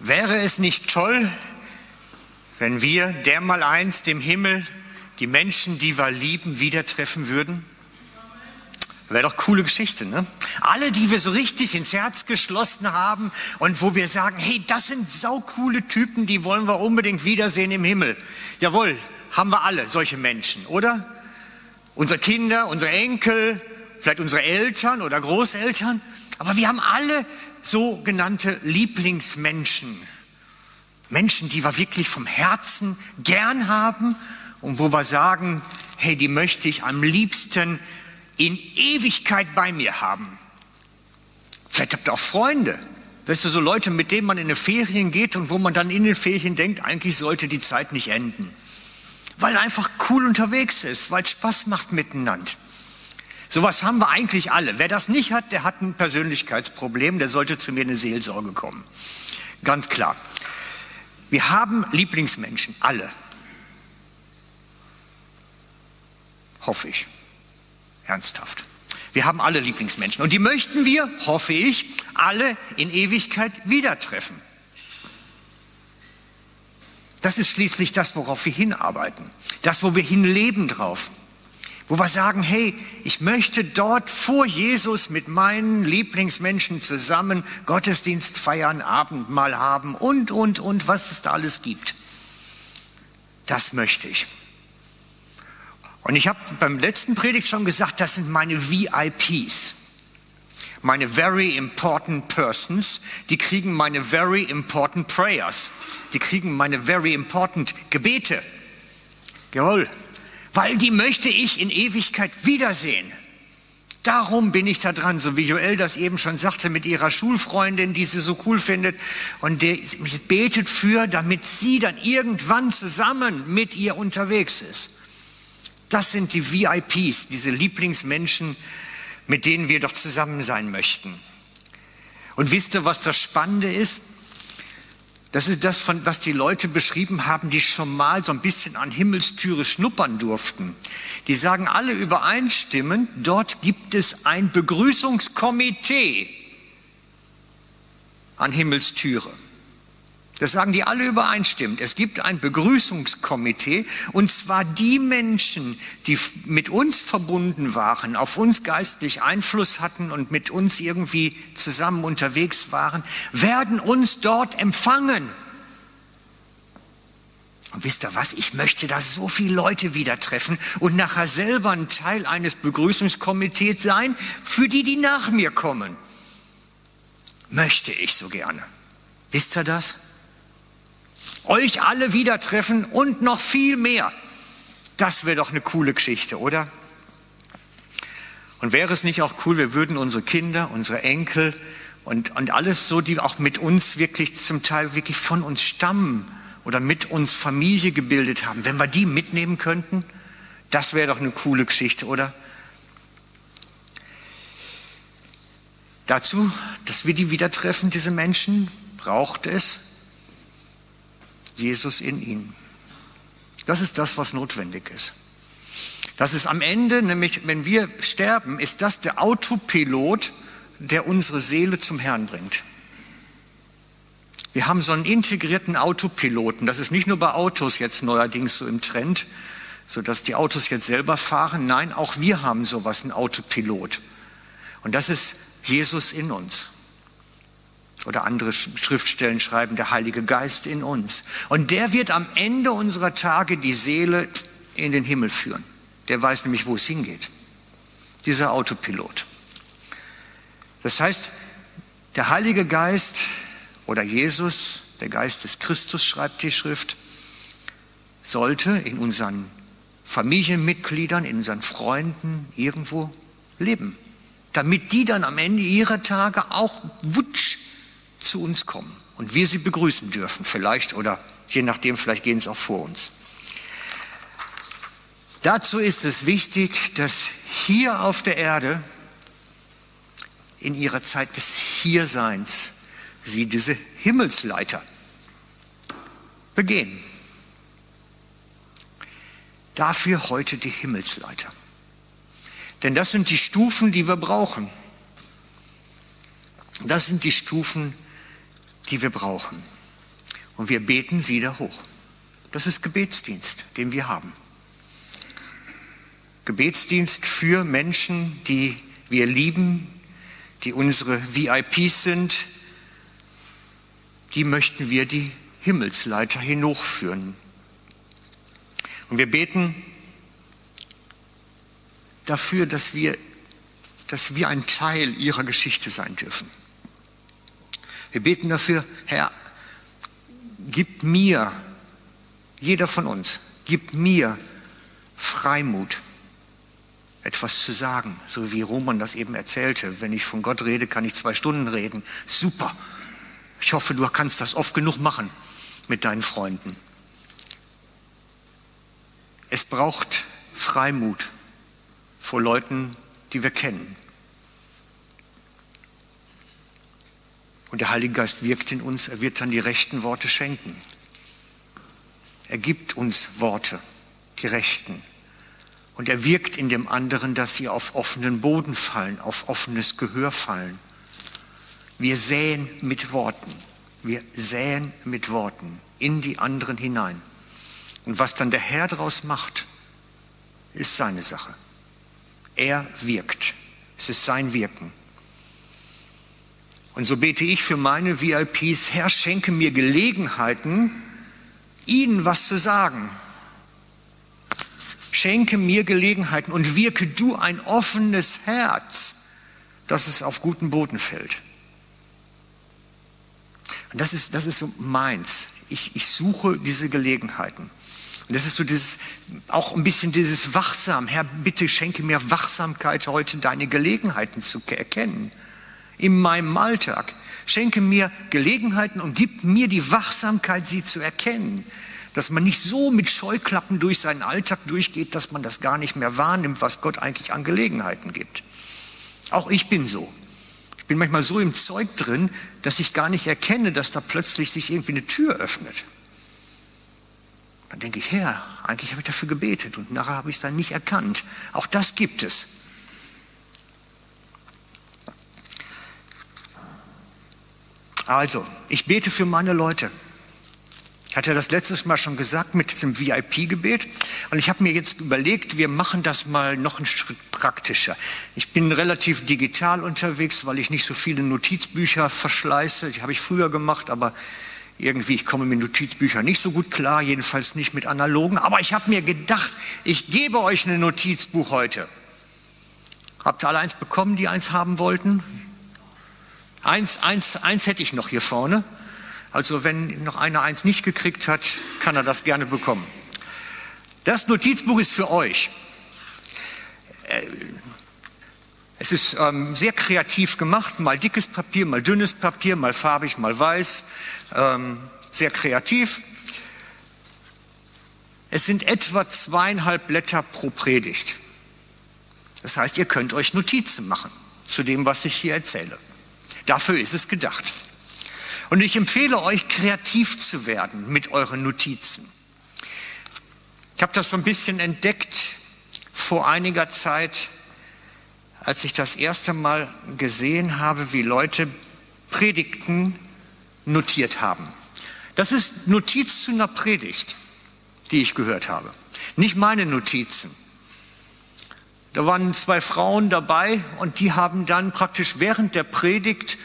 Wäre es nicht toll, wenn wir dermal einst im Himmel die Menschen, die wir lieben, wieder treffen würden? Wäre doch coole Geschichte, ne? Alle, die wir so richtig ins Herz geschlossen haben und wo wir sagen, hey, das sind saukoole Typen, die wollen wir unbedingt wiedersehen im Himmel. Jawohl, haben wir alle solche Menschen, oder? Unsere Kinder, unsere Enkel, vielleicht unsere Eltern oder Großeltern. Aber wir haben alle sogenannte Lieblingsmenschen. Menschen, die wir wirklich vom Herzen gern haben und wo wir sagen, hey, die möchte ich am liebsten in Ewigkeit bei mir haben. Vielleicht habt ihr auch Freunde. Weißt du, so Leute, mit denen man in eine Ferien geht und wo man dann in den Ferien denkt, eigentlich sollte die Zeit nicht enden. Weil einfach cool unterwegs ist, weil Spaß macht miteinander. Sowas haben wir eigentlich alle. Wer das nicht hat, der hat ein Persönlichkeitsproblem, der sollte zu mir in eine Seelsorge kommen. Ganz klar. Wir haben Lieblingsmenschen, alle. Hoffe ich. Ernsthaft. Wir haben alle Lieblingsmenschen und die möchten wir, hoffe ich, alle in Ewigkeit wieder treffen. Das ist schließlich das, worauf wir hinarbeiten, das, wo wir hinleben drauf wo wir sagen, hey, ich möchte dort vor Jesus mit meinen Lieblingsmenschen zusammen Gottesdienst feiern, Abendmahl haben und, und, und, was es da alles gibt. Das möchte ich. Und ich habe beim letzten Predigt schon gesagt, das sind meine VIPs, meine Very Important Persons, die kriegen meine Very Important Prayers, die kriegen meine Very Important Gebete. Jawohl, weil die möchte ich in Ewigkeit wiedersehen. Darum bin ich da dran, so wie Joel das eben schon sagte mit ihrer Schulfreundin, die sie so cool findet und die betet für, damit sie dann irgendwann zusammen mit ihr unterwegs ist. Das sind die VIPs, diese Lieblingsmenschen, mit denen wir doch zusammen sein möchten. Und wisst ihr, was das Spannende ist? Das ist das, was die Leute beschrieben haben, die schon mal so ein bisschen an Himmelstüre schnuppern durften. Die sagen alle übereinstimmend, dort gibt es ein Begrüßungskomitee an Himmelstüre. Das sagen die alle übereinstimmend. Es gibt ein Begrüßungskomitee und zwar die Menschen, die mit uns verbunden waren, auf uns geistlich Einfluss hatten und mit uns irgendwie zusammen unterwegs waren, werden uns dort empfangen. Und wisst ihr was? Ich möchte da so viele Leute wieder treffen und nachher selber ein Teil eines Begrüßungskomitees sein, für die, die nach mir kommen. Möchte ich so gerne. Wisst ihr das? Euch alle wieder treffen und noch viel mehr. Das wäre doch eine coole Geschichte, oder? Und wäre es nicht auch cool, wir würden unsere Kinder, unsere Enkel und, und alles so, die auch mit uns wirklich zum Teil wirklich von uns stammen oder mit uns Familie gebildet haben, wenn wir die mitnehmen könnten, das wäre doch eine coole Geschichte, oder? Dazu, dass wir die wieder treffen, diese Menschen, braucht es Jesus in ihnen. Das ist das, was notwendig ist. Das ist am Ende, nämlich wenn wir sterben, ist das der Autopilot, der unsere Seele zum Herrn bringt. Wir haben so einen integrierten Autopiloten. Das ist nicht nur bei Autos jetzt neuerdings so im Trend, so dass die Autos jetzt selber fahren. Nein, auch wir haben sowas, einen Autopilot. Und das ist Jesus in uns. Oder andere Schriftstellen schreiben, der Heilige Geist in uns. Und der wird am Ende unserer Tage die Seele in den Himmel führen. Der weiß nämlich, wo es hingeht. Dieser Autopilot. Das heißt, der Heilige Geist oder Jesus, der Geist des Christus, schreibt die Schrift, sollte in unseren Familienmitgliedern, in unseren Freunden irgendwo leben. Damit die dann am Ende ihrer Tage auch wutsch zu uns kommen und wir sie begrüßen dürfen, vielleicht oder je nachdem, vielleicht gehen sie auch vor uns. Dazu ist es wichtig, dass hier auf der Erde in ihrer Zeit des Hierseins sie diese Himmelsleiter begehen. Dafür heute die Himmelsleiter. Denn das sind die Stufen, die wir brauchen. Das sind die Stufen, die wir brauchen. und wir beten sie da hoch. Das ist Gebetsdienst, den wir haben. Gebetsdienst für Menschen, die wir lieben, die unsere VIPs sind, die möchten wir die Himmelsleiter hinaufführen. Und wir beten dafür, dass wir, dass wir ein Teil ihrer Geschichte sein dürfen. Wir beten dafür, Herr, gib mir, jeder von uns, gib mir Freimut, etwas zu sagen, so wie Roman das eben erzählte. Wenn ich von Gott rede, kann ich zwei Stunden reden. Super. Ich hoffe, du kannst das oft genug machen mit deinen Freunden. Es braucht Freimut vor Leuten, die wir kennen. Und der Heilige Geist wirkt in uns, er wird dann die rechten Worte schenken. Er gibt uns Worte, die rechten. Und er wirkt in dem anderen, dass sie auf offenen Boden fallen, auf offenes Gehör fallen. Wir säen mit Worten. Wir säen mit Worten in die anderen hinein. Und was dann der Herr daraus macht, ist seine Sache. Er wirkt. Es ist sein Wirken. Und so bete ich für meine VIPs, Herr, schenke mir Gelegenheiten, ihnen was zu sagen. Schenke mir Gelegenheiten und wirke du ein offenes Herz, dass es auf guten Boden fällt. Und das ist, das ist so meins. Ich, ich suche diese Gelegenheiten. Und das ist so dieses, auch ein bisschen dieses Wachsam. Herr, bitte schenke mir Wachsamkeit heute, deine Gelegenheiten zu erkennen. In meinem Alltag. Schenke mir Gelegenheiten und gib mir die Wachsamkeit, sie zu erkennen. Dass man nicht so mit Scheuklappen durch seinen Alltag durchgeht, dass man das gar nicht mehr wahrnimmt, was Gott eigentlich an Gelegenheiten gibt. Auch ich bin so bin manchmal so im Zeug drin, dass ich gar nicht erkenne, dass da plötzlich sich irgendwie eine Tür öffnet. Dann denke ich, Herr, eigentlich habe ich dafür gebetet und nachher habe ich es dann nicht erkannt. Auch das gibt es. Also, ich bete für meine Leute. Ich hatte das letztes Mal schon gesagt mit diesem VIP-Gebet. Und ich habe mir jetzt überlegt, wir machen das mal noch einen Schritt praktischer. Ich bin relativ digital unterwegs, weil ich nicht so viele Notizbücher verschleiße. Die habe ich früher gemacht, aber irgendwie, ich komme mit Notizbüchern nicht so gut klar, jedenfalls nicht mit analogen. Aber ich habe mir gedacht, ich gebe euch ein Notizbuch heute. Habt ihr alle eins bekommen, die eins haben wollten? Eins, eins, eins hätte ich noch hier vorne. Also wenn noch einer eins nicht gekriegt hat, kann er das gerne bekommen. Das Notizbuch ist für euch. Äh, es ist ähm, sehr kreativ gemacht, mal dickes Papier, mal dünnes Papier, mal farbig, mal weiß, ähm, sehr kreativ. Es sind etwa zweieinhalb Blätter pro Predigt. Das heißt, ihr könnt euch Notizen machen zu dem, was ich hier erzähle. Dafür ist es gedacht. Und ich empfehle euch, kreativ zu werden mit euren Notizen. Ich habe das so ein bisschen entdeckt vor einiger Zeit, als ich das erste Mal gesehen habe, wie Leute Predigten notiert haben. Das ist Notiz zu einer Predigt, die ich gehört habe. Nicht meine Notizen. Da waren zwei Frauen dabei und die haben dann praktisch während der Predigt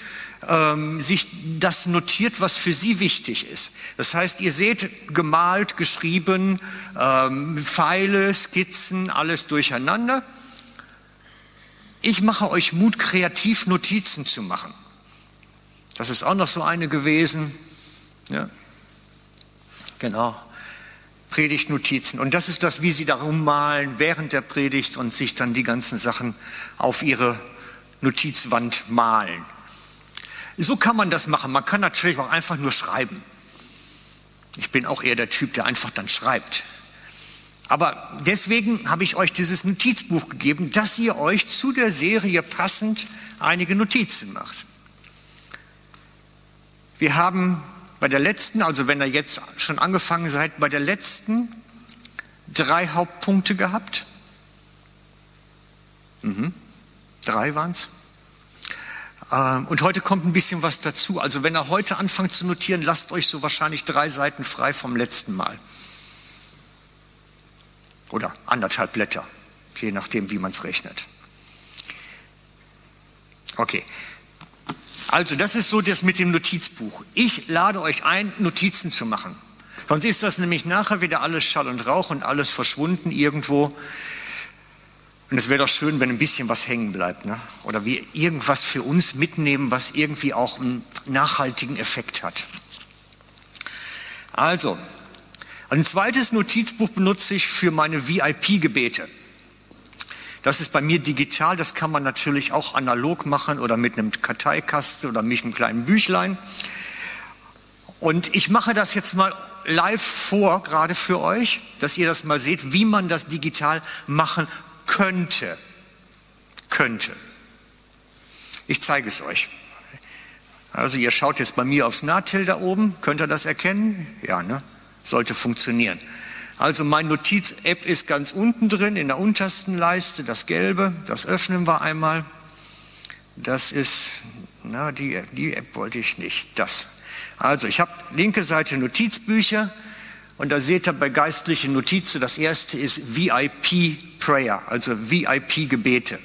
ähm, sich das notiert, was für sie wichtig ist. Das heißt, ihr seht gemalt, geschrieben, ähm, Pfeile, Skizzen, alles durcheinander. Ich mache euch Mut, kreativ Notizen zu machen. Das ist auch noch so eine gewesen. Ja. Genau. Predigtnotizen. Und das ist das, wie sie darum malen während der Predigt und sich dann die ganzen Sachen auf ihre Notizwand malen. So kann man das machen. Man kann natürlich auch einfach nur schreiben. Ich bin auch eher der Typ, der einfach dann schreibt. Aber deswegen habe ich euch dieses Notizbuch gegeben, dass ihr euch zu der Serie passend einige Notizen macht. Wir haben bei der letzten, also wenn ihr jetzt schon angefangen seid, bei der letzten drei Hauptpunkte gehabt. Mhm. Drei waren es. Ähm, und heute kommt ein bisschen was dazu. Also wenn ihr heute anfangt zu notieren, lasst euch so wahrscheinlich drei Seiten frei vom letzten Mal. Oder anderthalb Blätter, je nachdem, wie man es rechnet. Okay. Also das ist so das mit dem Notizbuch. Ich lade euch ein, Notizen zu machen. Sonst ist das nämlich nachher wieder alles Schall und Rauch und alles verschwunden irgendwo. Und es wäre doch schön, wenn ein bisschen was hängen bleibt. Ne? Oder wir irgendwas für uns mitnehmen, was irgendwie auch einen nachhaltigen Effekt hat. Also, ein zweites Notizbuch benutze ich für meine VIP-Gebete. Das ist bei mir digital, das kann man natürlich auch analog machen oder mit einem Karteikasten oder mit einem kleinen Büchlein. Und ich mache das jetzt mal live vor, gerade für euch, dass ihr das mal seht, wie man das digital machen könnte. Könnte. Ich zeige es euch. Also ihr schaut jetzt bei mir aufs Nahtil da oben, könnt ihr das erkennen? Ja, ne? Sollte funktionieren. Also mein Notiz-App ist ganz unten drin, in der untersten Leiste, das Gelbe, das öffnen wir einmal. Das ist, na, die, die App wollte ich nicht, das. Also ich habe linke Seite Notizbücher und da seht ihr bei geistlichen Notizen, das erste ist VIP Prayer, also VIP Gebete.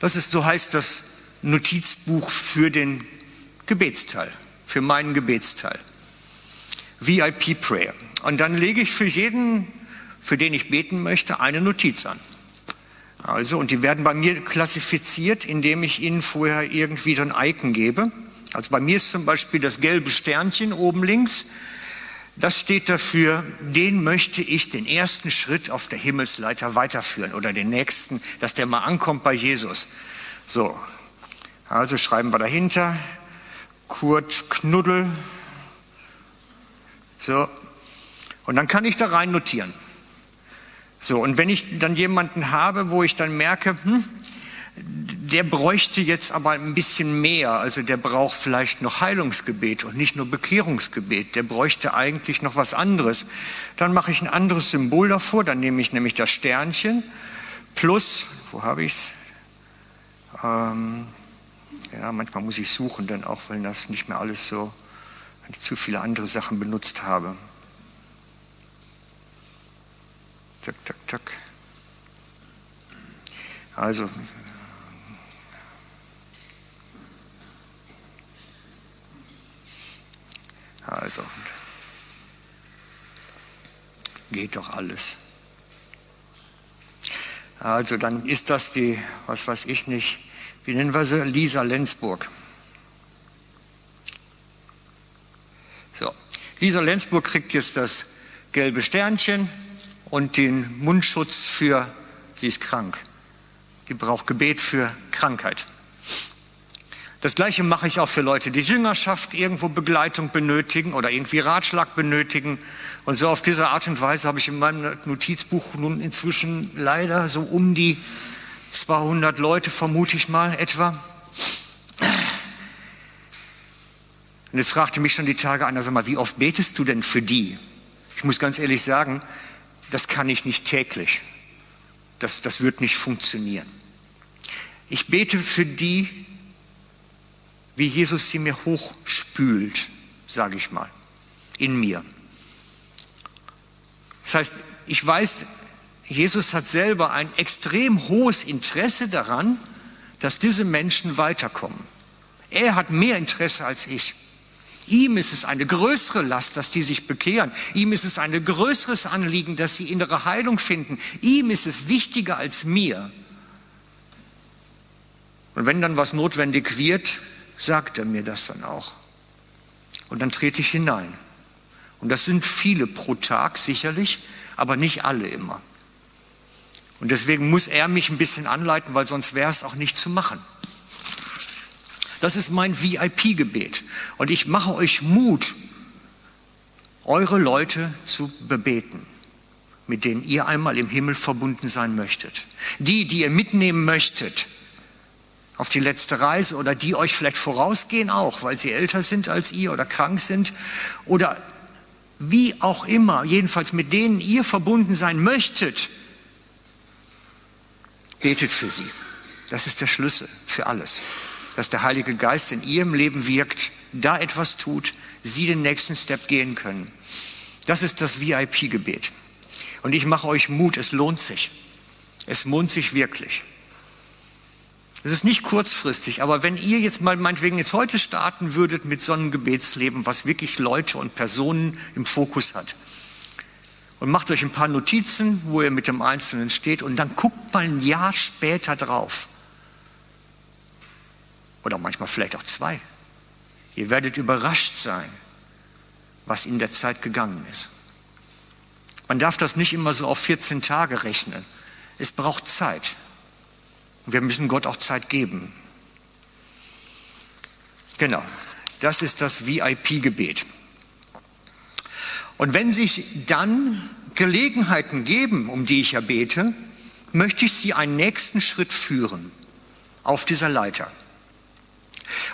Das ist, so heißt das Notizbuch für den Gebetsteil, für meinen Gebetsteil. VIP Prayer. Und dann lege ich für jeden, für den ich beten möchte, eine Notiz an. Also, und die werden bei mir klassifiziert, indem ich ihnen vorher irgendwie ein Icon gebe. Also bei mir ist zum Beispiel das gelbe Sternchen oben links. Das steht dafür, den möchte ich den ersten Schritt auf der Himmelsleiter weiterführen oder den nächsten, dass der mal ankommt bei Jesus. So, also schreiben wir dahinter Kurt Knuddel. So, und dann kann ich da rein notieren. So, und wenn ich dann jemanden habe, wo ich dann merke, hm, der bräuchte jetzt aber ein bisschen mehr, also der braucht vielleicht noch Heilungsgebet und nicht nur Bekehrungsgebet, der bräuchte eigentlich noch was anderes, dann mache ich ein anderes Symbol davor, dann nehme ich nämlich das Sternchen plus, wo habe ich es? Ähm, ja, manchmal muss ich suchen dann auch, weil das nicht mehr alles so, wenn ich zu viele andere Sachen benutzt habe. Zack, zack, zack. Also, also, geht doch alles. Also, dann ist das die, was weiß ich nicht, wie nennen wir sie? Lisa Lenzburg. So, Lisa Lenzburg kriegt jetzt das gelbe Sternchen und den Mundschutz für, sie ist krank. Die braucht Gebet für Krankheit. Das Gleiche mache ich auch für Leute, die Jüngerschaft irgendwo Begleitung benötigen oder irgendwie Ratschlag benötigen. Und so auf diese Art und Weise habe ich in meinem Notizbuch nun inzwischen leider so um die 200 Leute, vermute ich mal etwa. Und jetzt fragte mich schon die Tage einer, sag mal, wie oft betest du denn für die? Ich muss ganz ehrlich sagen, das kann ich nicht täglich. Das, das wird nicht funktionieren. Ich bete für die, wie Jesus sie mir hochspült, sage ich mal, in mir. Das heißt, ich weiß, Jesus hat selber ein extrem hohes Interesse daran, dass diese Menschen weiterkommen. Er hat mehr Interesse als ich. Ihm ist es eine größere Last, dass die sich bekehren. Ihm ist es ein größeres Anliegen, dass sie innere Heilung finden. Ihm ist es wichtiger als mir. Und wenn dann was notwendig wird, sagt er mir das dann auch. Und dann trete ich hinein. Und das sind viele pro Tag sicherlich, aber nicht alle immer. Und deswegen muss er mich ein bisschen anleiten, weil sonst wäre es auch nicht zu machen. Das ist mein VIP-Gebet. Und ich mache euch Mut, eure Leute zu bebeten, mit denen ihr einmal im Himmel verbunden sein möchtet. Die, die ihr mitnehmen möchtet auf die letzte Reise oder die euch vielleicht vorausgehen auch, weil sie älter sind als ihr oder krank sind oder wie auch immer, jedenfalls mit denen ihr verbunden sein möchtet, betet für sie. Das ist der Schlüssel für alles. Dass der Heilige Geist in ihrem Leben wirkt, da etwas tut, sie den nächsten Step gehen können. Das ist das VIP-Gebet. Und ich mache euch Mut, es lohnt sich. Es lohnt sich wirklich. Es ist nicht kurzfristig, aber wenn ihr jetzt mal meinetwegen jetzt heute starten würdet mit so einem Gebetsleben, was wirklich Leute und Personen im Fokus hat, und macht euch ein paar Notizen, wo ihr mit dem Einzelnen steht, und dann guckt mal ein Jahr später drauf. Oder manchmal vielleicht auch zwei. Ihr werdet überrascht sein, was in der Zeit gegangen ist. Man darf das nicht immer so auf 14 Tage rechnen. Es braucht Zeit. Und wir müssen Gott auch Zeit geben. Genau, das ist das VIP-Gebet. Und wenn sich dann Gelegenheiten geben, um die ich ja bete, möchte ich Sie einen nächsten Schritt führen auf dieser Leiter.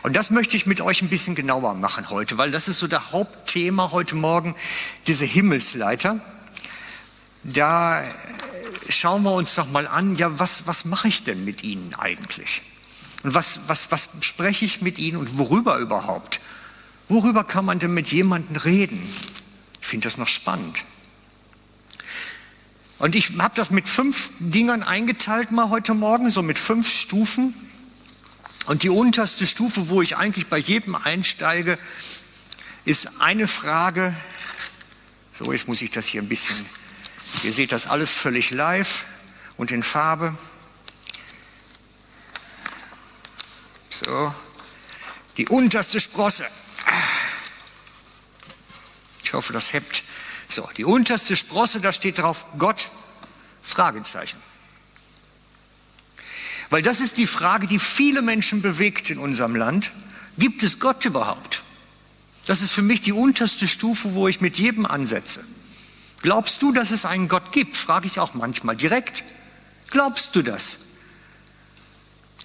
Und das möchte ich mit euch ein bisschen genauer machen heute, weil das ist so der Hauptthema heute Morgen, diese Himmelsleiter. Da schauen wir uns doch mal an, ja, was, was mache ich denn mit Ihnen eigentlich? Und was, was, was spreche ich mit Ihnen und worüber überhaupt? Worüber kann man denn mit jemandem reden? Ich finde das noch spannend. Und ich habe das mit fünf Dingern eingeteilt mal heute Morgen, so mit fünf Stufen. Und die unterste Stufe, wo ich eigentlich bei jedem einsteige, ist eine Frage. So, jetzt muss ich das hier ein bisschen Ihr seht das alles völlig live und in Farbe. So, die unterste Sprosse. Ich hoffe, das hebt. So, die unterste Sprosse, da steht drauf Gott, Fragezeichen. Weil das ist die Frage, die viele Menschen bewegt in unserem Land. Gibt es Gott überhaupt? Das ist für mich die unterste Stufe, wo ich mit jedem ansetze. Glaubst du, dass es einen Gott gibt? Frage ich auch manchmal direkt. Glaubst du das?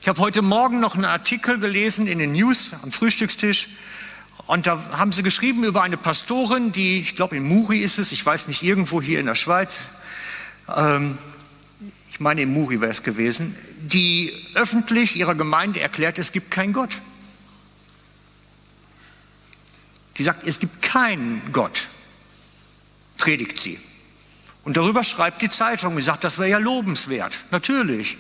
Ich habe heute Morgen noch einen Artikel gelesen in den News am Frühstückstisch und da haben sie geschrieben über eine Pastorin, die, ich glaube in Muri ist es, ich weiß nicht, irgendwo hier in der Schweiz, ähm, ich meine in Muri wäre es gewesen, die öffentlich ihrer Gemeinde erklärt, es gibt keinen Gott. Die sagt, es gibt keinen Gott predigt sie. Und darüber schreibt die Zeitung und sagt, das wäre ja lobenswert. Natürlich.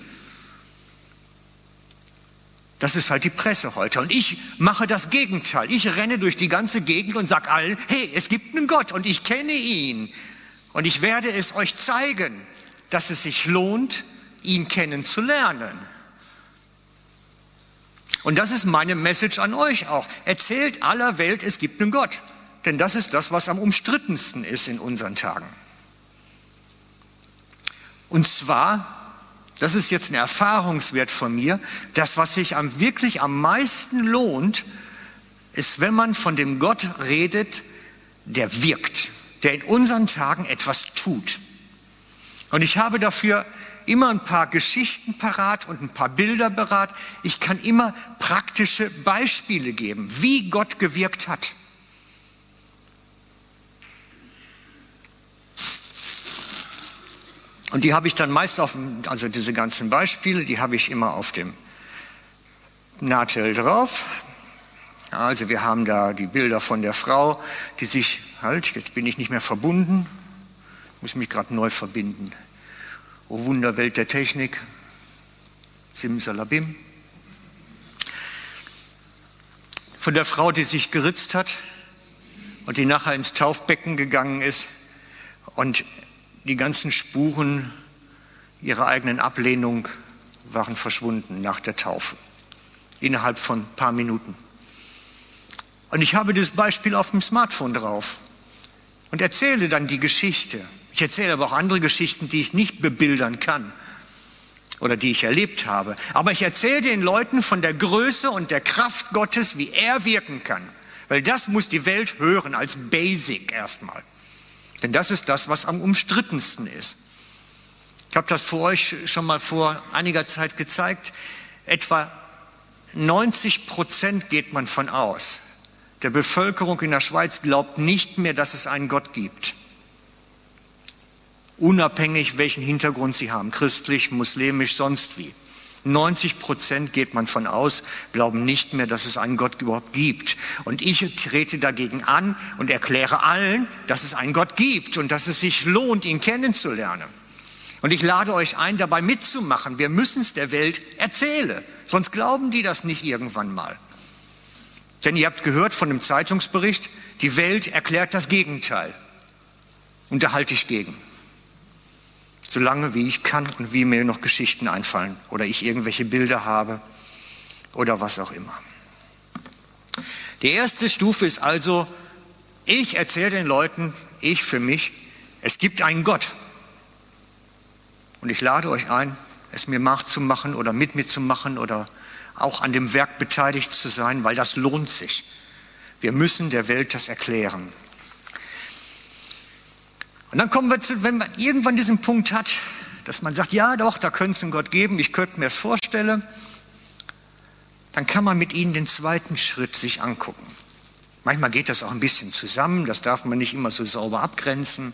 Das ist halt die Presse heute. Und ich mache das Gegenteil. Ich renne durch die ganze Gegend und sage allen, hey, es gibt einen Gott und ich kenne ihn. Und ich werde es euch zeigen, dass es sich lohnt, ihn kennenzulernen. Und das ist meine Message an euch auch. Erzählt aller Welt, es gibt einen Gott. Denn das ist das, was am umstrittensten ist in unseren Tagen. Und zwar, das ist jetzt ein Erfahrungswert von mir, das, was sich am, wirklich am meisten lohnt, ist, wenn man von dem Gott redet, der wirkt, der in unseren Tagen etwas tut. Und ich habe dafür immer ein paar Geschichten parat und ein paar Bilder parat. Ich kann immer praktische Beispiele geben, wie Gott gewirkt hat. Und die habe ich dann meist auf, also diese ganzen Beispiele, die habe ich immer auf dem Nahtell drauf. Also wir haben da die Bilder von der Frau, die sich, halt, jetzt bin ich nicht mehr verbunden, muss mich gerade neu verbinden. O Wunderwelt der Technik, Simsalabim. Von der Frau, die sich geritzt hat und die nachher ins Taufbecken gegangen ist und die ganzen Spuren ihrer eigenen Ablehnung waren verschwunden nach der Taufe. Innerhalb von ein paar Minuten. Und ich habe dieses Beispiel auf dem Smartphone drauf und erzähle dann die Geschichte. Ich erzähle aber auch andere Geschichten, die ich nicht bebildern kann oder die ich erlebt habe. Aber ich erzähle den Leuten von der Größe und der Kraft Gottes, wie er wirken kann. Weil das muss die Welt hören als Basic erstmal. Denn das ist das, was am umstrittensten ist. Ich habe das für euch schon mal vor einiger Zeit gezeigt. Etwa 90 Prozent geht man von aus. Der Bevölkerung in der Schweiz glaubt nicht mehr, dass es einen Gott gibt. Unabhängig, welchen Hintergrund sie haben, christlich, muslimisch, sonst wie. 90 Prozent geht man von aus, glauben nicht mehr, dass es einen Gott überhaupt gibt. Und ich trete dagegen an und erkläre allen, dass es einen Gott gibt und dass es sich lohnt, ihn kennenzulernen. Und ich lade euch ein, dabei mitzumachen. Wir müssen es der Welt erzählen, sonst glauben die das nicht irgendwann mal. Denn ihr habt gehört von dem Zeitungsbericht, die Welt erklärt das Gegenteil. Und da halte ich gegen so lange wie ich kann und wie mir noch Geschichten einfallen oder ich irgendwelche Bilder habe oder was auch immer. Die erste Stufe ist also, ich erzähle den Leuten, ich für mich, es gibt einen Gott. Und ich lade euch ein, es mir nachzumachen oder mit mir zu machen oder auch an dem Werk beteiligt zu sein, weil das lohnt sich. Wir müssen der Welt das erklären. Und dann kommen wir zu, wenn man irgendwann diesen Punkt hat, dass man sagt, ja doch, da könnte es einen Gott geben, ich könnte mir das vorstellen, dann kann man mit ihnen den zweiten Schritt sich angucken. Manchmal geht das auch ein bisschen zusammen, das darf man nicht immer so sauber abgrenzen.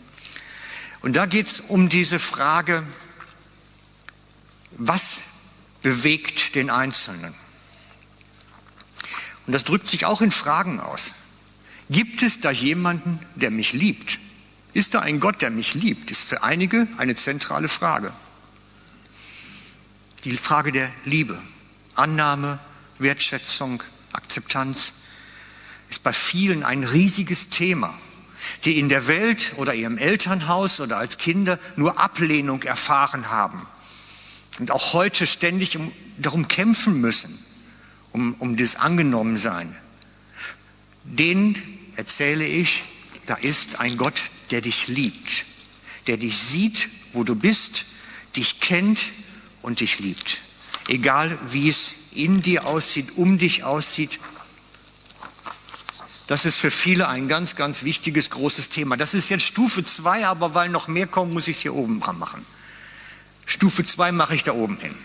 Und da geht es um diese Frage, was bewegt den Einzelnen? Und das drückt sich auch in Fragen aus. Gibt es da jemanden, der mich liebt? Ist da ein Gott, der mich liebt, ist für einige eine zentrale Frage. Die Frage der Liebe, Annahme, Wertschätzung, Akzeptanz ist bei vielen ein riesiges Thema, die in der Welt oder ihrem Elternhaus oder als Kinder nur Ablehnung erfahren haben und auch heute ständig um, darum kämpfen müssen, um, um das Angenommensein. Denen erzähle ich, da ist ein Gott, der dich liebt, der dich sieht, wo du bist, dich kennt und dich liebt. Egal wie es in dir aussieht, um dich aussieht. Das ist für viele ein ganz, ganz wichtiges, großes Thema. Das ist jetzt Stufe 2, aber weil noch mehr kommen, muss ich es hier oben dran machen. Stufe 2 mache ich da oben hin.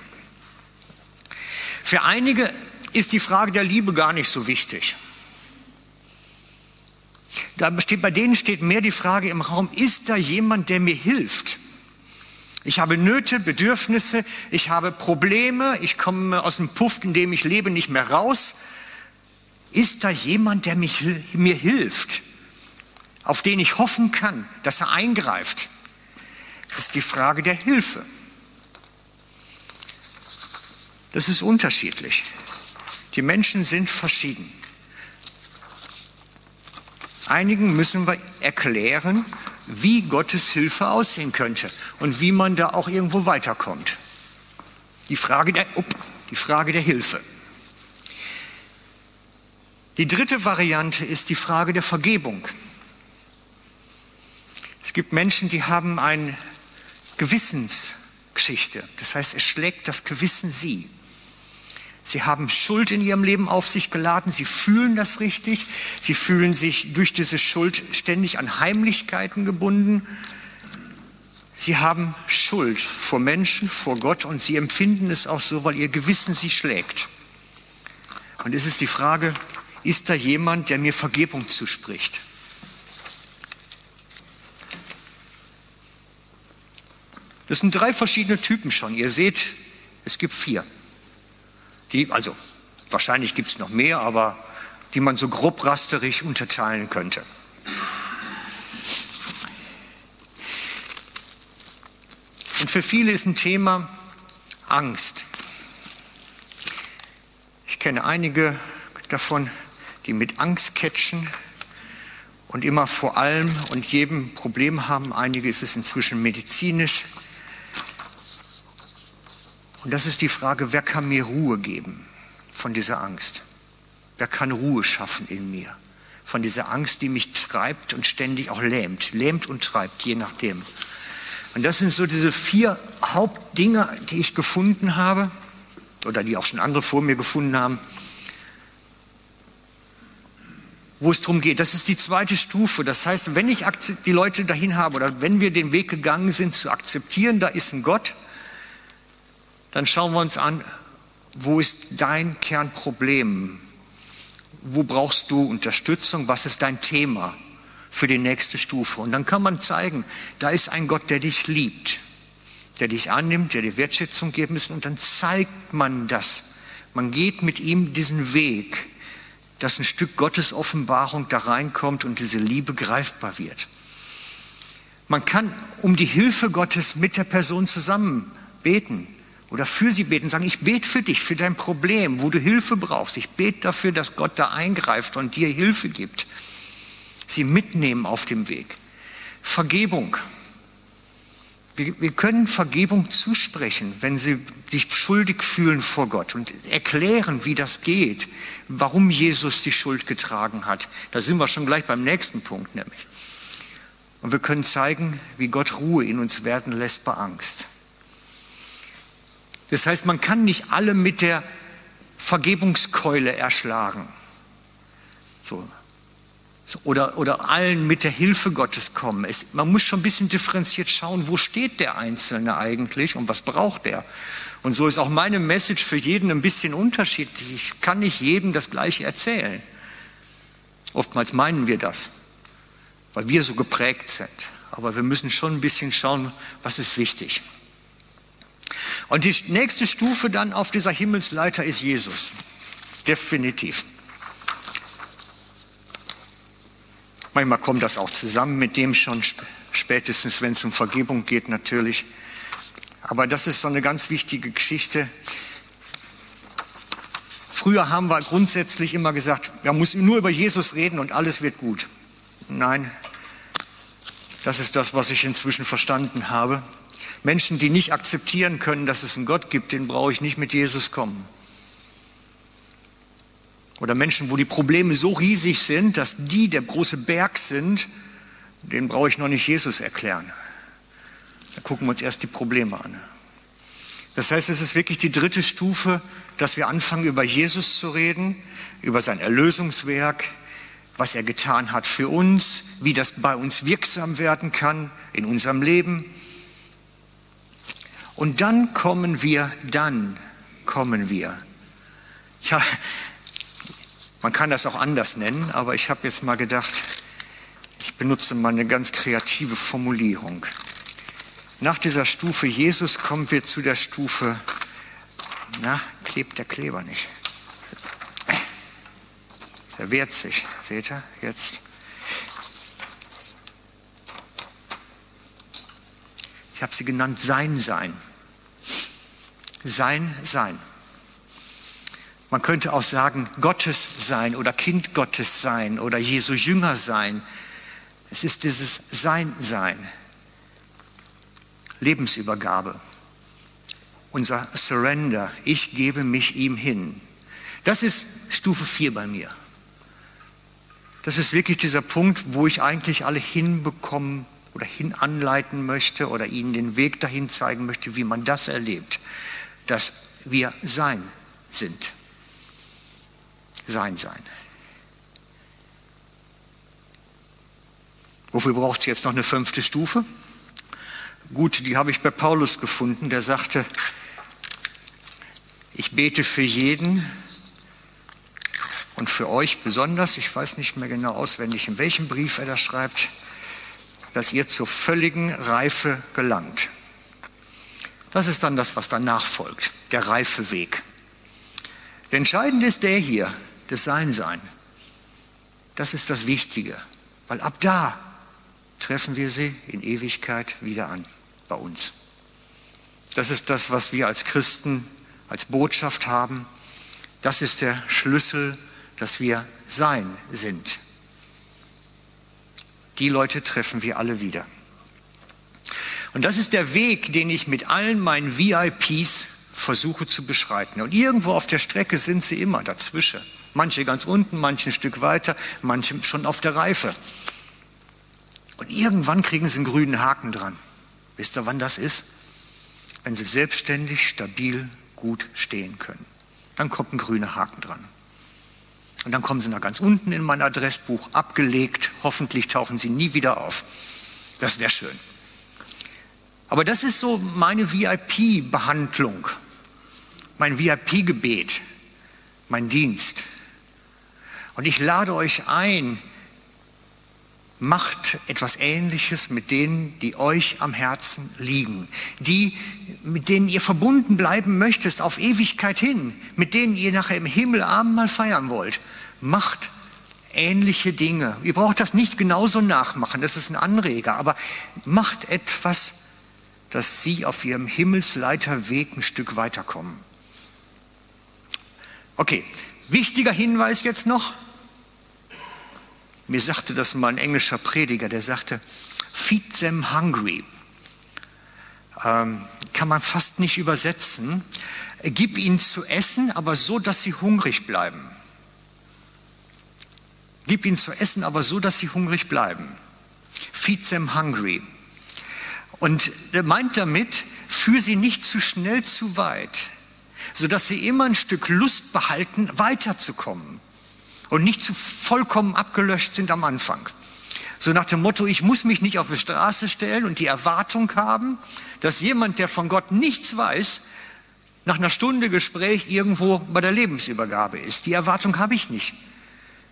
Für einige ist die Frage der Liebe gar nicht so wichtig. Da steht, bei denen steht mehr die Frage im Raum, ist da jemand, der mir hilft? Ich habe Nöte, Bedürfnisse, ich habe Probleme, ich komme aus dem Puff, in dem ich lebe, nicht mehr raus. Ist da jemand, der mich, mir hilft, auf den ich hoffen kann, dass er eingreift? Das ist die Frage der Hilfe. Das ist unterschiedlich. Die Menschen sind verschieden. Einigen müssen wir erklären, wie Gottes Hilfe aussehen könnte und wie man da auch irgendwo weiterkommt. Die Frage der, up, die Frage der Hilfe. Die dritte Variante ist die Frage der Vergebung. Es gibt Menschen, die haben eine Gewissensgeschichte. Das heißt, es schlägt das Gewissen sie. Sie haben Schuld in ihrem Leben auf sich geladen. Sie fühlen das richtig. Sie fühlen sich durch diese Schuld ständig an Heimlichkeiten gebunden. Sie haben Schuld vor Menschen, vor Gott und sie empfinden es auch so, weil ihr Gewissen sie schlägt. Und es ist die Frage, ist da jemand, der mir Vergebung zuspricht? Das sind drei verschiedene Typen schon. Ihr seht, es gibt vier die, also wahrscheinlich gibt es noch mehr, aber die man so grob rasterig unterteilen könnte. Und für viele ist ein Thema Angst. Ich kenne einige davon, die mit Angst catchen und immer vor allem und jedem Problem haben. Einige ist es inzwischen medizinisch. Und das ist die Frage, wer kann mir Ruhe geben von dieser Angst? Wer kann Ruhe schaffen in mir? Von dieser Angst, die mich treibt und ständig auch lähmt. Lähmt und treibt, je nachdem. Und das sind so diese vier Hauptdinge, die ich gefunden habe, oder die auch schon andere vor mir gefunden haben, wo es darum geht. Das ist die zweite Stufe. Das heißt, wenn ich die Leute dahin habe oder wenn wir den Weg gegangen sind, zu akzeptieren, da ist ein Gott, dann schauen wir uns an, wo ist dein Kernproblem? Wo brauchst du Unterstützung? Was ist dein Thema für die nächste Stufe? Und dann kann man zeigen, da ist ein Gott, der dich liebt, der dich annimmt, der dir Wertschätzung geben muss. Und dann zeigt man das. Man geht mit ihm diesen Weg, dass ein Stück Gottes Offenbarung da reinkommt und diese Liebe greifbar wird. Man kann um die Hilfe Gottes mit der Person zusammen beten oder für sie beten, sagen, ich bete für dich, für dein Problem, wo du Hilfe brauchst. Ich bete dafür, dass Gott da eingreift und dir Hilfe gibt. Sie mitnehmen auf dem Weg. Vergebung. Wir, wir können Vergebung zusprechen, wenn sie sich schuldig fühlen vor Gott und erklären, wie das geht, warum Jesus die Schuld getragen hat. Da sind wir schon gleich beim nächsten Punkt nämlich. Und wir können zeigen, wie Gott Ruhe in uns werden lässt bei Angst. Das heißt, man kann nicht alle mit der Vergebungskeule erschlagen. So, oder, oder allen mit der Hilfe Gottes kommen. Es, man muss schon ein bisschen differenziert schauen, wo steht der Einzelne eigentlich und was braucht er. Und so ist auch meine Message für jeden ein bisschen unterschiedlich. Ich kann nicht jedem das Gleiche erzählen. Oftmals meinen wir das, weil wir so geprägt sind. Aber wir müssen schon ein bisschen schauen, was ist wichtig. Und die nächste Stufe dann auf dieser Himmelsleiter ist Jesus. Definitiv. Manchmal kommt das auch zusammen mit dem schon spätestens, wenn es um Vergebung geht natürlich. Aber das ist so eine ganz wichtige Geschichte. Früher haben wir grundsätzlich immer gesagt, man muss nur über Jesus reden und alles wird gut. Nein, das ist das, was ich inzwischen verstanden habe. Menschen, die nicht akzeptieren können, dass es einen Gott gibt, den brauche ich nicht mit Jesus kommen. Oder Menschen, wo die Probleme so riesig sind, dass die der große Berg sind, den brauche ich noch nicht Jesus erklären. Da gucken wir uns erst die Probleme an. Das heißt, es ist wirklich die dritte Stufe, dass wir anfangen, über Jesus zu reden, über sein Erlösungswerk, was er getan hat für uns, wie das bei uns wirksam werden kann in unserem Leben. Und dann kommen wir, dann kommen wir. Habe, man kann das auch anders nennen, aber ich habe jetzt mal gedacht, ich benutze mal eine ganz kreative Formulierung. Nach dieser Stufe Jesus kommen wir zu der Stufe, na, klebt der Kleber nicht. Er wehrt sich, seht ihr, jetzt. Habe sie genannt Sein Sein. Sein Sein. Man könnte auch sagen, Gottes sein oder Kind Gottes sein oder Jesu Jünger sein. Es ist dieses Sein-Sein, Lebensübergabe, unser Surrender. Ich gebe mich ihm hin. Das ist Stufe 4 bei mir. Das ist wirklich dieser Punkt, wo ich eigentlich alle hinbekommen oder hin anleiten möchte oder ihnen den Weg dahin zeigen möchte, wie man das erlebt, dass wir sein sind sein sein. Wofür braucht es jetzt noch eine fünfte Stufe? Gut, die habe ich bei Paulus gefunden, der sagte, ich bete für jeden und für euch besonders, ich weiß nicht mehr genau auswendig, in welchem Brief er das schreibt, dass ihr zur völligen Reife gelangt. Das ist dann das, was danach folgt, der reife Weg. Der entscheidende ist der hier, das Sein-Sein. Das ist das Wichtige, weil ab da treffen wir sie in Ewigkeit wieder an, bei uns. Das ist das, was wir als Christen als Botschaft haben. Das ist der Schlüssel, dass wir Sein sind. Die Leute treffen wir alle wieder. Und das ist der Weg, den ich mit allen meinen VIPs versuche zu beschreiten. Und irgendwo auf der Strecke sind sie immer dazwischen. Manche ganz unten, manche ein Stück weiter, manche schon auf der Reife. Und irgendwann kriegen sie einen grünen Haken dran. Wisst ihr, wann das ist? Wenn sie selbstständig, stabil, gut stehen können. Dann kommt ein grüner Haken dran. Und dann kommen sie nach ganz unten in mein Adressbuch, abgelegt. Hoffentlich tauchen sie nie wieder auf. Das wäre schön. Aber das ist so meine VIP-Behandlung, mein VIP-Gebet, mein Dienst. Und ich lade euch ein, macht etwas Ähnliches mit denen, die euch am Herzen liegen, die, mit denen ihr verbunden bleiben möchtet auf Ewigkeit hin, mit denen ihr nachher im Himmel Abendmahl feiern wollt. Macht ähnliche Dinge. Ihr braucht das nicht genauso nachmachen, das ist ein Anreger, aber macht etwas, dass sie auf ihrem Himmelsleiterweg ein Stück weiterkommen. Okay, wichtiger Hinweis jetzt noch. Mir sagte das mal ein englischer Prediger, der sagte, feed them hungry. Ähm, kann man fast nicht übersetzen. Gib ihnen zu essen, aber so, dass sie hungrig bleiben. Gib ihnen zu essen, aber so, dass sie hungrig bleiben. Feed them hungry. Und er meint damit, führ sie nicht zu schnell zu weit, sodass sie immer ein Stück Lust behalten, weiterzukommen und nicht zu vollkommen abgelöscht sind am Anfang. So nach dem Motto, ich muss mich nicht auf die Straße stellen und die Erwartung haben, dass jemand, der von Gott nichts weiß, nach einer Stunde Gespräch irgendwo bei der Lebensübergabe ist. Die Erwartung habe ich nicht.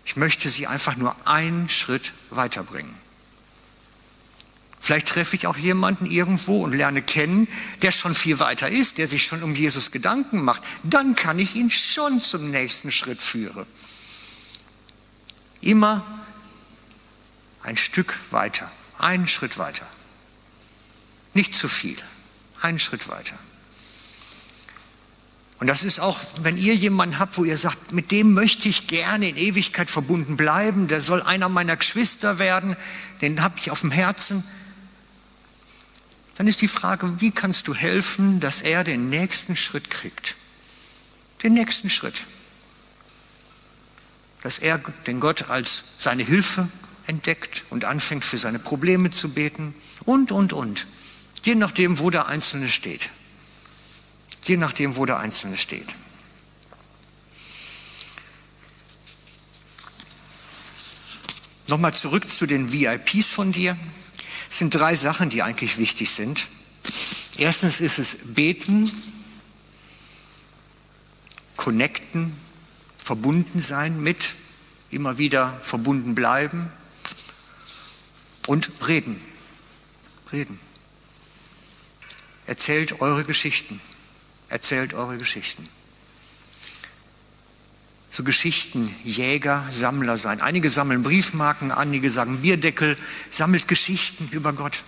Ich möchte sie einfach nur einen Schritt weiterbringen. Vielleicht treffe ich auch jemanden irgendwo und lerne kennen, der schon viel weiter ist, der sich schon um Jesus Gedanken macht. Dann kann ich ihn schon zum nächsten Schritt führen. Immer ein Stück weiter, einen Schritt weiter. Nicht zu viel, einen Schritt weiter. Und das ist auch, wenn ihr jemanden habt, wo ihr sagt, mit dem möchte ich gerne in Ewigkeit verbunden bleiben, der soll einer meiner Geschwister werden, den habe ich auf dem Herzen, dann ist die Frage, wie kannst du helfen, dass er den nächsten Schritt kriegt? Den nächsten Schritt dass er den Gott als seine Hilfe entdeckt und anfängt für seine Probleme zu beten und, und, und. Je nachdem, wo der Einzelne steht. Je nachdem, wo der Einzelne steht. Nochmal zurück zu den VIPs von dir. Es sind drei Sachen, die eigentlich wichtig sind. Erstens ist es beten, connecten verbunden sein mit, immer wieder verbunden bleiben und reden. Reden. Erzählt eure Geschichten. Erzählt eure Geschichten. So Geschichtenjäger, Sammler sein. Einige sammeln Briefmarken, einige sagen Bierdeckel. Sammelt Geschichten über Gott.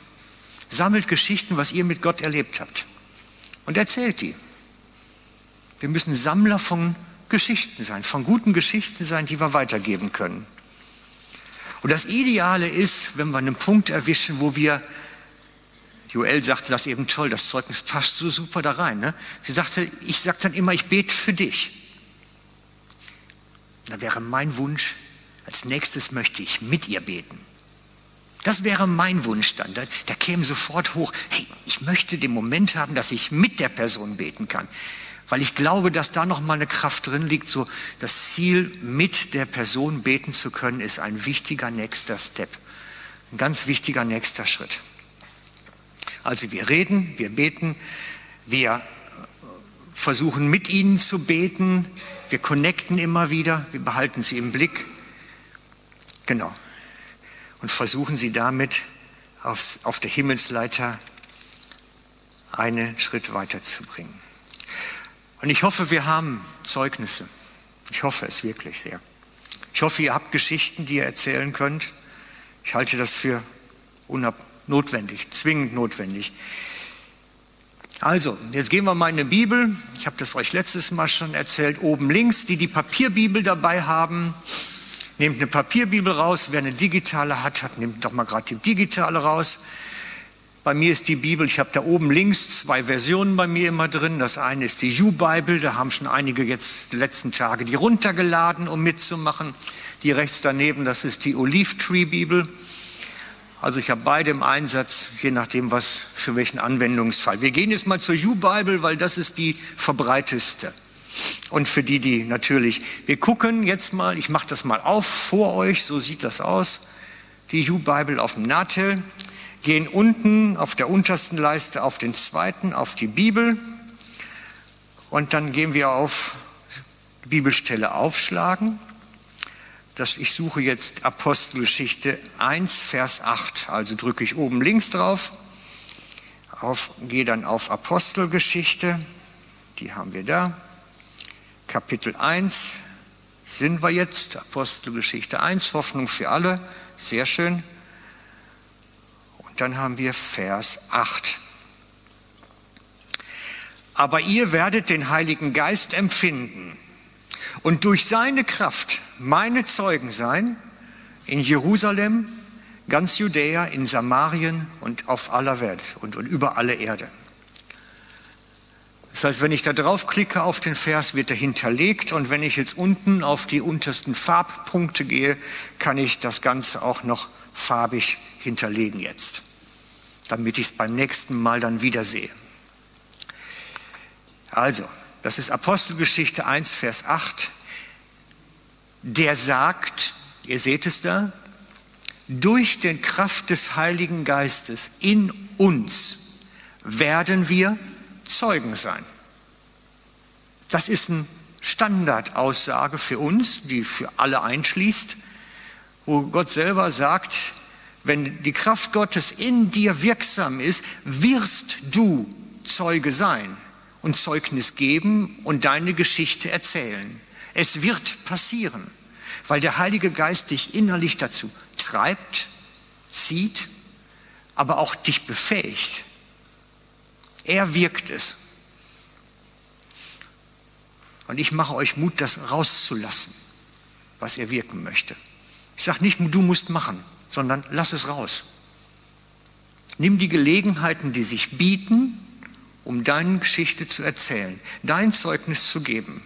Sammelt Geschichten, was ihr mit Gott erlebt habt. Und erzählt die. Wir müssen Sammler von Geschichten sein, von guten Geschichten sein, die wir weitergeben können. Und das Ideale ist, wenn wir einen Punkt erwischen, wo wir, Joel sagte das eben toll, das Zeugnis passt so super da rein. Ne? Sie sagte, ich sage dann immer, ich bete für dich. Da wäre mein Wunsch, als nächstes möchte ich mit ihr beten. Das wäre mein Wunsch dann. Der, der käme sofort hoch. Hey, ich möchte den Moment haben, dass ich mit der Person beten kann weil ich glaube, dass da noch mal eine Kraft drin liegt. So das Ziel, mit der Person beten zu können, ist ein wichtiger nächster Step, ein ganz wichtiger nächster Schritt. Also wir reden, wir beten, wir versuchen mit ihnen zu beten, wir connecten immer wieder, wir behalten sie im Blick, genau, und versuchen sie damit aufs, auf der Himmelsleiter einen Schritt weiterzubringen. Und ich hoffe, wir haben Zeugnisse. Ich hoffe es wirklich sehr. Ich hoffe, ihr habt Geschichten, die ihr erzählen könnt. Ich halte das für notwendig, zwingend notwendig. Also, jetzt gehen wir mal in die Bibel. Ich habe das euch letztes Mal schon erzählt. Oben links, die die Papierbibel dabei haben, nehmt eine Papierbibel raus. Wer eine digitale hat, hat nimmt doch mal gerade die digitale raus. Bei mir ist die Bibel, ich habe da oben links zwei Versionen bei mir immer drin. Das eine ist die U-Bible, da haben schon einige jetzt die letzten Tage die runtergeladen, um mitzumachen. Die rechts daneben, das ist die Olive Tree Bibel. Also ich habe beide im Einsatz, je nachdem, was für welchen Anwendungsfall. Wir gehen jetzt mal zur U-Bible, weil das ist die verbreiteste. Und für die, die natürlich, wir gucken jetzt mal, ich mache das mal auf vor euch, so sieht das aus. Die U-Bible auf dem Natel gehen unten auf der untersten Leiste auf den zweiten, auf die Bibel. Und dann gehen wir auf Bibelstelle aufschlagen. Das, ich suche jetzt Apostelgeschichte 1, Vers 8. Also drücke ich oben links drauf, auf, gehe dann auf Apostelgeschichte, die haben wir da. Kapitel 1 sind wir jetzt, Apostelgeschichte 1, Hoffnung für alle, sehr schön. Dann haben wir Vers 8. Aber ihr werdet den Heiligen Geist empfinden und durch seine Kraft meine Zeugen sein in Jerusalem, ganz Judäa, in Samarien und auf aller Welt und, und über alle Erde. Das heißt, wenn ich da draufklicke auf den Vers, wird er hinterlegt und wenn ich jetzt unten auf die untersten Farbpunkte gehe, kann ich das Ganze auch noch farbig hinterlegen jetzt, damit ich es beim nächsten Mal dann wiedersehe. Also, das ist Apostelgeschichte 1, Vers 8. Der sagt, ihr seht es da, durch den Kraft des Heiligen Geistes in uns werden wir Zeugen sein. Das ist eine Standardaussage für uns, die für alle einschließt, wo Gott selber sagt, wenn die Kraft Gottes in dir wirksam ist, wirst du Zeuge sein und Zeugnis geben und deine Geschichte erzählen. Es wird passieren, weil der Heilige Geist dich innerlich dazu treibt, zieht, aber auch dich befähigt. Er wirkt es. Und ich mache euch Mut, das rauszulassen, was er wirken möchte. Ich sage nicht, du musst machen, sondern lass es raus. Nimm die Gelegenheiten, die sich bieten, um deine Geschichte zu erzählen, dein Zeugnis zu geben,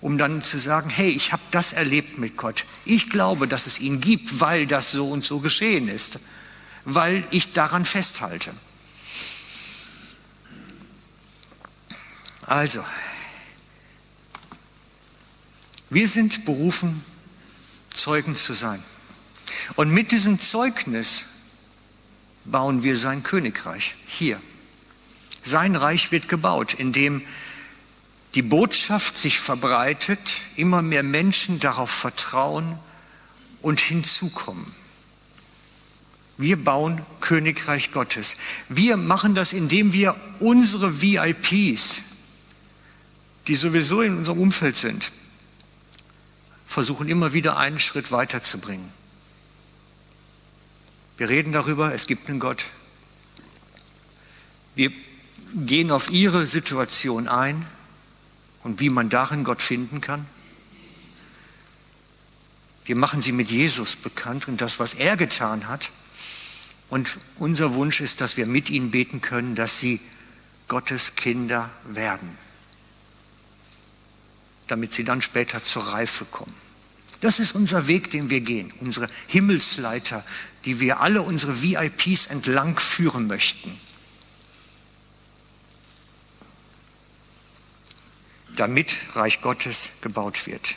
um dann zu sagen, hey, ich habe das erlebt mit Gott. Ich glaube, dass es ihn gibt, weil das so und so geschehen ist, weil ich daran festhalte. Also, wir sind berufen, Zeugen zu sein. Und mit diesem Zeugnis bauen wir sein Königreich hier. Sein Reich wird gebaut, indem die Botschaft sich verbreitet, immer mehr Menschen darauf vertrauen und hinzukommen. Wir bauen Königreich Gottes. Wir machen das, indem wir unsere VIPs, die sowieso in unserem Umfeld sind, versuchen immer wieder einen Schritt weiterzubringen. Wir reden darüber, es gibt einen Gott. Wir gehen auf ihre Situation ein und wie man darin Gott finden kann. Wir machen sie mit Jesus bekannt und das, was er getan hat. Und unser Wunsch ist, dass wir mit ihnen beten können, dass sie Gottes Kinder werden, damit sie dann später zur Reife kommen. Das ist unser Weg, den wir gehen, unsere Himmelsleiter, die wir alle unsere VIPs entlang führen möchten. Damit Reich Gottes gebaut wird.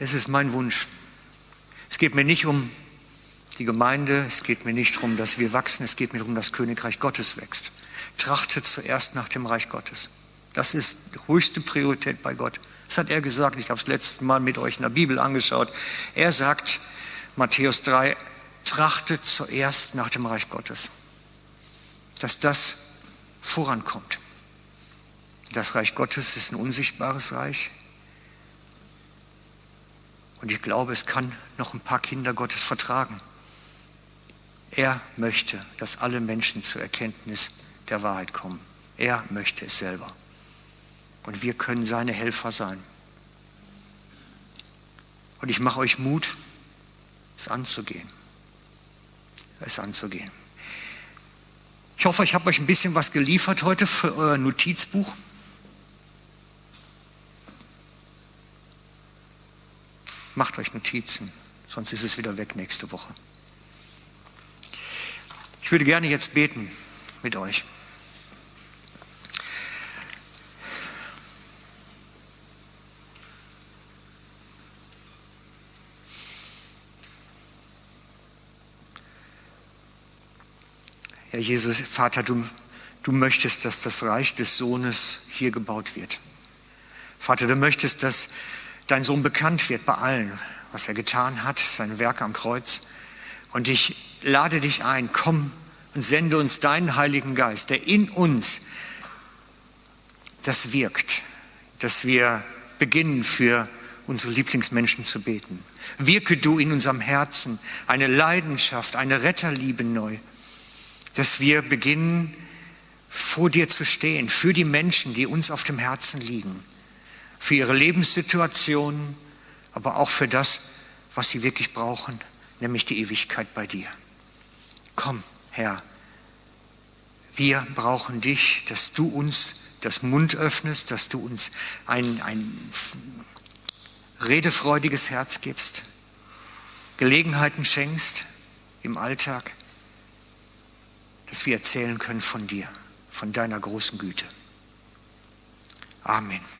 Es ist mein Wunsch. Es geht mir nicht um die Gemeinde, es geht mir nicht darum, dass wir wachsen, es geht mir darum, dass Königreich Gottes wächst. Trachtet zuerst nach dem Reich Gottes. Das ist höchste Priorität bei Gott. Das hat er gesagt, ich habe es letztes Mal mit euch in der Bibel angeschaut. Er sagt, Matthäus 3, trachtet zuerst nach dem Reich Gottes. Dass das vorankommt. Das Reich Gottes ist ein unsichtbares Reich. Und ich glaube, es kann noch ein paar Kinder Gottes vertragen. Er möchte, dass alle Menschen zur Erkenntnis der Wahrheit kommen. Er möchte es selber. Und wir können seine Helfer sein. Und ich mache euch Mut, es anzugehen. Es anzugehen. Ich hoffe, ich habe euch ein bisschen was geliefert heute für euer Notizbuch. Macht euch Notizen, sonst ist es wieder weg nächste Woche. Ich würde gerne jetzt beten mit euch. Herr Jesus, Vater, du, du möchtest, dass das Reich des Sohnes hier gebaut wird. Vater, du möchtest, dass dein Sohn bekannt wird bei allen, was er getan hat, sein Werk am Kreuz. Und ich lade dich ein, komm und sende uns deinen Heiligen Geist, der in uns das wirkt, dass wir beginnen für unsere Lieblingsmenschen zu beten. Wirke du in unserem Herzen eine Leidenschaft, eine Retterliebe neu, dass wir beginnen, vor dir zu stehen, für die Menschen, die uns auf dem Herzen liegen, für ihre Lebenssituation, aber auch für das, was sie wirklich brauchen, nämlich die Ewigkeit bei dir. Komm, Herr, wir brauchen dich, dass du uns das Mund öffnest, dass du uns ein, ein redefreudiges Herz gibst, Gelegenheiten schenkst im Alltag, dass wir erzählen können von dir, von deiner großen Güte. Amen.